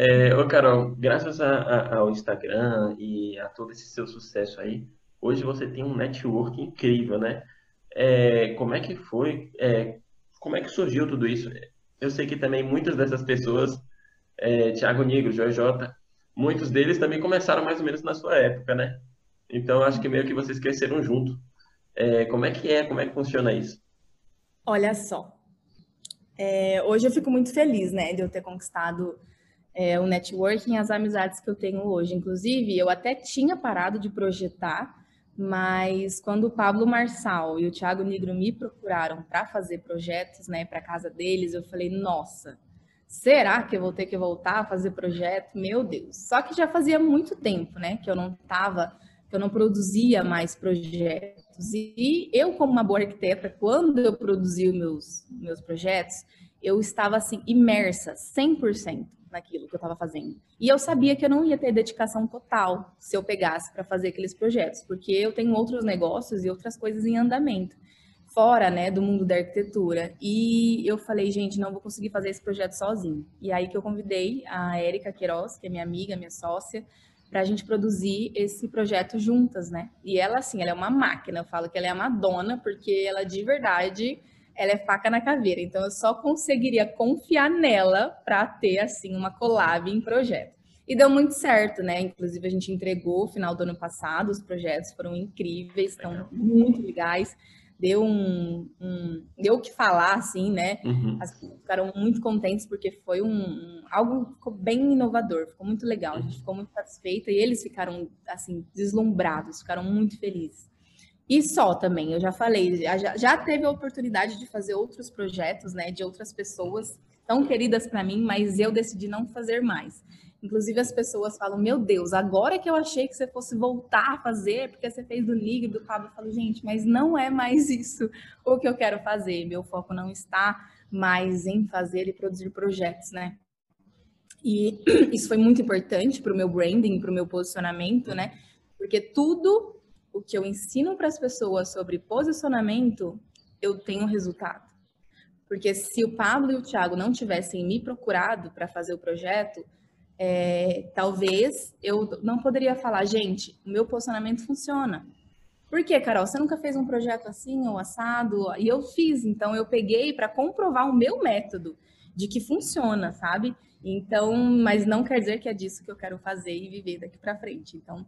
É, ô Carol, graças a- a- ao Instagram e a todo esse seu sucesso aí, hoje você tem um network incrível, né? É, como é que foi? é, como é que surgiu tudo isso? Eu sei que também muitas dessas pessoas, é, Thiago Nigro, Joy J, muitos deles também começaram mais ou menos na sua época, né? Então acho que meio que vocês cresceram junto. É, como é que é? Como é que funciona isso? Olha só, é, hoje eu fico muito feliz, né, de eu ter conquistado é, o networking as amizades que eu tenho hoje. Inclusive, eu até tinha parado de projetar, mas quando o Pablo Marçal e o Thiago Nigro me procuraram para fazer projetos, né, para casa deles, eu falei, nossa, será que eu vou ter que voltar a fazer projeto? Meu Deus! Só que já fazia muito tempo, né, que eu não estava, que eu não produzia mais projetos. E eu, como uma boa arquiteta, quando eu produzi os meus, meus projetos, eu estava assim, imersa 100% naquilo que eu estava fazendo. E eu sabia que eu não ia ter dedicação total se eu pegasse para fazer aqueles projetos, porque eu tenho outros negócios e outras coisas em andamento, fora, né, do mundo da arquitetura. E eu falei, gente, não vou conseguir fazer esse projeto sozinho. E aí que eu convidei a Érica Queiroz, que é minha amiga, minha sócia, para a gente produzir esse projeto juntas, né? E ela, assim, ela é uma máquina. Eu falo que ela é a Madonna, porque ela de verdade ela é faca na caveira. Então eu só conseguiria confiar nela para ter assim uma collab em projeto. E deu muito certo, né? Inclusive a gente entregou no final do ano passado, os projetos foram incríveis, estão muito legais. Deu um, um, deu o que falar, assim, né? Uhum. As pessoas ficaram muito contentes porque foi um, um algo que ficou bem inovador, ficou muito legal. A gente ficou muito satisfeita e eles ficaram assim deslumbrados, ficaram muito felizes. E só também, eu já falei, já, já teve a oportunidade de fazer outros projetos, né, de outras pessoas tão queridas para mim, mas eu decidi não fazer mais. Inclusive as pessoas falam, meu Deus, agora que eu achei que você fosse voltar a fazer, porque você fez do Nigro, do Pablo, eu falo, gente, mas não é mais isso o que eu quero fazer. Meu foco não está mais em fazer e produzir projetos, né? E isso foi muito importante para o meu branding, para o meu posicionamento, né? Porque tudo o que eu ensino para as pessoas sobre posicionamento, eu tenho resultado. Porque se o Pablo e o Thiago não tivessem me procurado para fazer o projeto, é, talvez eu não poderia falar, gente, o meu posicionamento funciona. Por quê, Carol? Você nunca fez um projeto assim ou assado? E eu fiz, então eu peguei para comprovar o meu método de que funciona, sabe? Então, mas não quer dizer que é disso que eu quero fazer e viver daqui para frente. Então,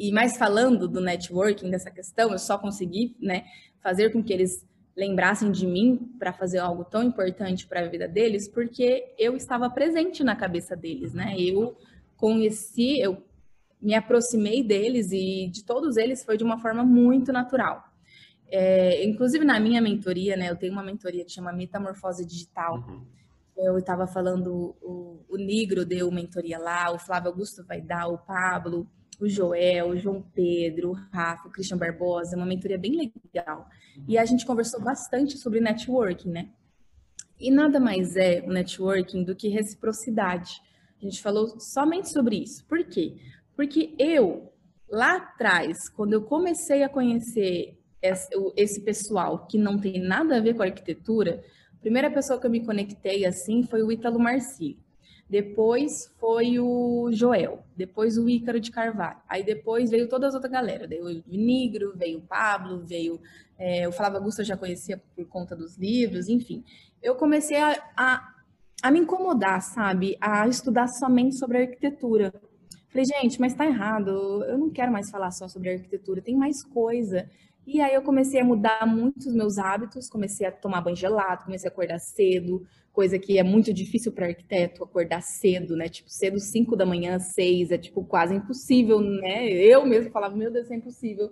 e mais falando do networking, dessa questão, eu só consegui né, fazer com que eles lembrassem de mim para fazer algo tão importante para a vida deles, porque eu estava presente na cabeça deles, né? Eu conheci, eu me aproximei deles e de todos eles foi de uma forma muito natural. É, inclusive na minha mentoria, né? Eu tenho uma mentoria que chama Metamorfose Digital. Uhum. Eu estava falando, o, o Nigro deu mentoria lá, o Flávio Augusto vai dar, o Pablo, o Joel, o João Pedro, o Rafa, o Christian Barbosa, uma mentoria bem legal. E a gente conversou bastante sobre networking, né? E nada mais é o networking do que reciprocidade. A gente falou somente sobre isso. Por quê? Porque eu, lá atrás, quando eu comecei a conhecer esse pessoal que não tem nada a ver com arquitetura, a primeira pessoa que eu me conectei assim foi o Ítalo Marci. Depois foi o Joel, depois o Ícaro de Carvalho. Aí depois veio toda a outra galera. Veio o Nigro, veio o Pablo, veio é, o Flávio Augusto eu já conhecia por conta dos livros, enfim. Eu comecei a, a, a me incomodar, sabe? A estudar somente sobre arquitetura. Falei, gente, mas tá errado. Eu não quero mais falar só sobre arquitetura, tem mais coisa. E aí eu comecei a mudar muitos meus hábitos, comecei a tomar banho gelado, comecei a acordar cedo, coisa que é muito difícil para arquiteto acordar cedo, né? Tipo, cedo 5 da manhã, 6, é tipo quase impossível, né? Eu mesmo falava, meu Deus, é impossível.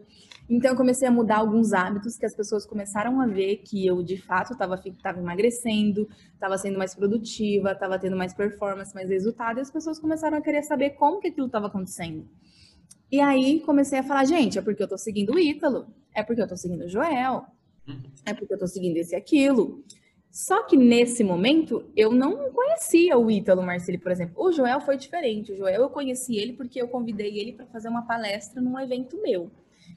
Então eu comecei a mudar alguns hábitos que as pessoas começaram a ver que eu de fato estava tava emagrecendo, estava sendo mais produtiva, estava tendo mais performance, mais resultado, e as pessoas começaram a querer saber como que aquilo estava acontecendo. E aí comecei a falar, gente, é porque eu tô seguindo o Ítalo, é porque eu tô seguindo o Joel, é porque eu tô seguindo esse e aquilo. Só que nesse momento eu não conhecia o Ítalo Marceli, por exemplo. O Joel foi diferente. O Joel eu conheci ele porque eu convidei ele para fazer uma palestra num evento meu.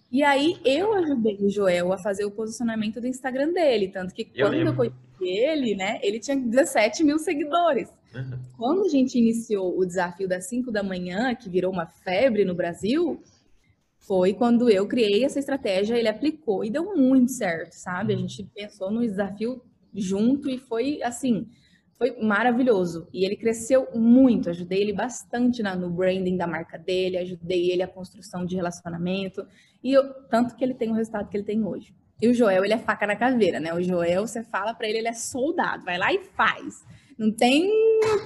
E aí eu ajudei o Joel a fazer o posicionamento do Instagram dele, tanto que Eu quando eu, conheci ele, né, ele tinha 17 mil seguidores. Uhum. Quando a gente iniciou o desafio das 5 da manhã, que virou uma febre no Brasil, foi quando eu criei essa estratégia, ele aplicou e deu muito certo, sabe? A uhum. gente pensou no desafio junto e foi assim, foi maravilhoso. E ele cresceu muito, ajudei ele bastante na, no branding da marca dele, ajudei ele a construção de relacionamento, e eu, tanto que ele tem o resultado que ele tem hoje. E o Joel, ele é faca na caveira, né? O Joel, você fala para ele, ele é soldado, vai lá e faz. Não tem,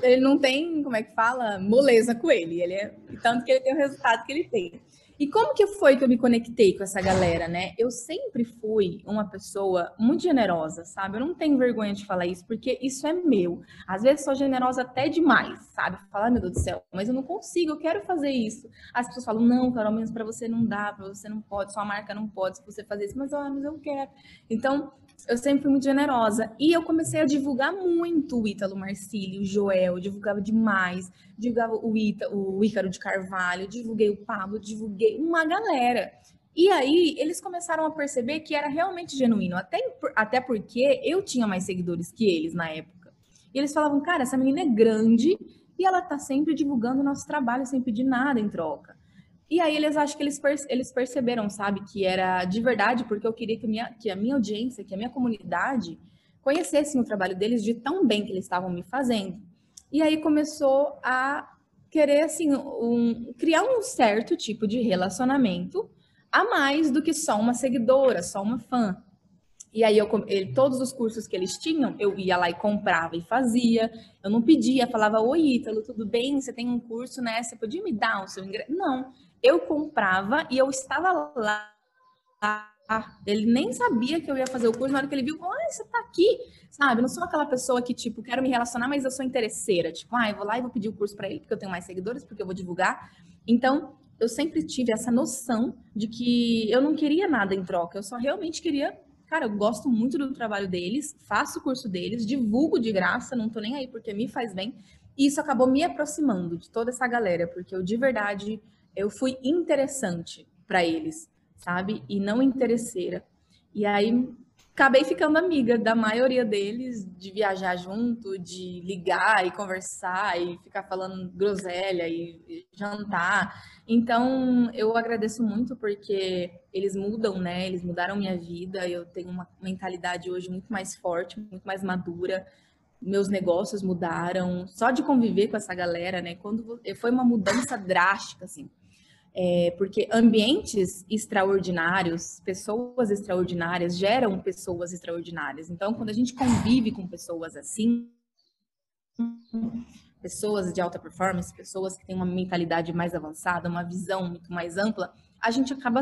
ele não tem, como é que fala, moleza com ele. Ele é tanto que ele tem o resultado que ele tem. E como que foi que eu me conectei com essa galera, né? Eu sempre fui uma pessoa muito generosa, sabe? Eu não tenho vergonha de falar isso, porque isso é meu. Às vezes sou generosa até demais, sabe? Falar, meu Deus do céu, mas eu não consigo, eu quero fazer isso. As pessoas falam, não, Carol, menos para você não dá, para você não pode, sua marca não pode, se você fazer isso, mas, oh, mas eu quero. Então, eu sempre fui muito generosa. E eu comecei a divulgar muito o Ítalo Marcílio, o Joel, divulgava demais, divulgava o, Ita, o Ícaro de Carvalho, divulguei o Pablo, divulguei uma galera. E aí eles começaram a perceber que era realmente genuíno, até, até porque eu tinha mais seguidores que eles na época. E eles falavam, cara, essa menina é grande e ela tá sempre divulgando o nosso trabalho sem pedir nada em troca. E aí eles acham que eles, eles perceberam, sabe, que era de verdade, porque eu queria que, minha, que a minha audiência, que a minha comunidade conhecessem o trabalho deles de tão bem que eles estavam me fazendo. E aí começou a querer, assim, um, criar um certo tipo de relacionamento a mais do que só uma seguidora, só uma fã. E aí, eu, ele, todos os cursos que eles tinham, eu ia lá e comprava e fazia. Eu não pedia, falava, oi, Ítalo, tudo bem? Você tem um curso, né? Você podia me dar o seu ingresso? Não, eu comprava e eu estava lá. Ele nem sabia que eu ia fazer o curso, na hora que ele viu, ah, você tá aqui, sabe? Não sou aquela pessoa que, tipo, quero me relacionar, mas eu sou interesseira. Tipo, ah, eu vou lá e vou pedir o curso para ele porque eu tenho mais seguidores, porque eu vou divulgar. Então, eu sempre tive essa noção de que eu não queria nada em troca, eu só realmente queria. Cara, eu gosto muito do trabalho deles, faço o curso deles, divulgo de graça, não tô nem aí porque me faz bem. E isso acabou me aproximando de toda essa galera, porque eu de verdade eu fui interessante para eles, sabe? E não interesseira. E aí acabei ficando amiga da maioria deles, de viajar junto, de ligar e conversar e ficar falando groselha e jantar. Então, eu agradeço muito porque eles mudam, né? Eles mudaram minha vida. Eu tenho uma mentalidade hoje muito mais forte, muito mais madura. Meus negócios mudaram. Só de conviver com essa galera, né? Quando foi uma mudança drástica, assim. É, porque ambientes extraordinários, pessoas extraordinárias geram pessoas extraordinárias. Então, quando a gente convive com pessoas assim, pessoas de alta performance, pessoas que têm uma mentalidade mais avançada, uma visão muito mais ampla, a gente acaba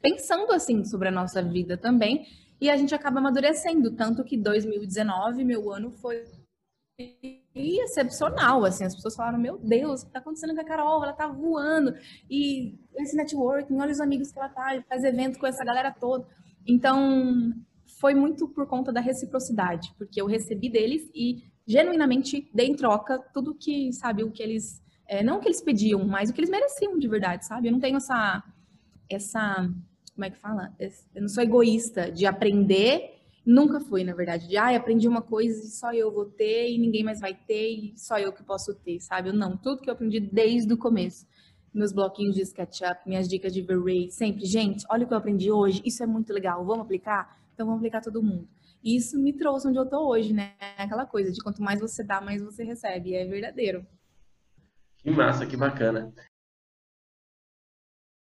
pensando assim sobre a nossa vida também e a gente acaba amadurecendo. Tanto que 2019, meu ano, foi excepcional, assim, as pessoas falaram, meu Deus, o que tá acontecendo com a Carol? Ela tá voando, e esse networking, olha os amigos que ela tá, faz evento com essa galera toda. Então, foi muito por conta da reciprocidade, porque eu recebi deles e genuinamente dei em troca tudo que, sabe, o que eles, é, não o que eles pediam, mas o que eles mereciam de verdade, sabe? Eu não tenho essa, essa, como é que fala? Eu não sou egoísta de aprender Nunca fui, na verdade, de ah, aprendi uma coisa e só eu vou ter e ninguém mais vai ter e só eu que posso ter, sabe? Não, tudo que eu aprendi desde o começo. Meus bloquinhos de SketchUp, minhas dicas de V-Ray, sempre, gente, olha o que eu aprendi hoje, isso é muito legal, vamos aplicar? Então vamos aplicar todo mundo. E isso me trouxe onde eu tô hoje, né? Aquela coisa de quanto mais você dá, mais você recebe, é verdadeiro. Que massa, que bacana.